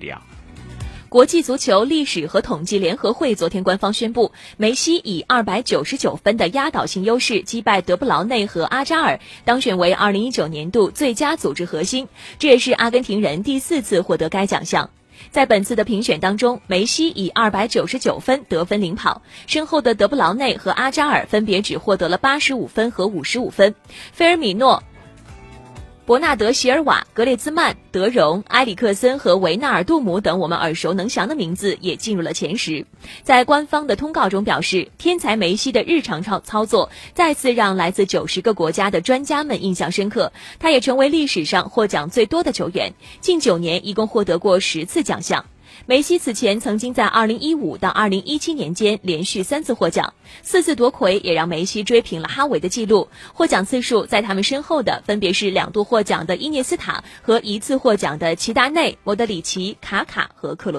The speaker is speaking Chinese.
量。国际足球历史和统计联合会昨天官方宣布，梅西以二百九十九分的压倒性优势击败德布劳内和阿扎尔，当选为二零一九年度最佳组织核心。这也是阿根廷人第四次获得该奖项。在本次的评选当中，梅西以二百九十九分得分领跑，身后的德布劳内和阿扎尔分别只获得了八十五分和五十五分，菲尔米诺。伯纳德·席尔瓦、格列兹曼、德容、埃里克森和维纳尔杜姆等我们耳熟能详的名字也进入了前十。在官方的通告中表示，天才梅西的日常操操作再次让来自九十个国家的专家们印象深刻。他也成为历史上获奖最多的球员，近九年一共获得过十次奖项。梅西此前曾经在2015到2017年间连续三次获奖，四次夺魁也让梅西追平了哈维的记录。获奖次数在他们身后的分别是两度获奖的伊涅斯塔和一次获奖的齐达内、莫德里奇、卡卡和克罗。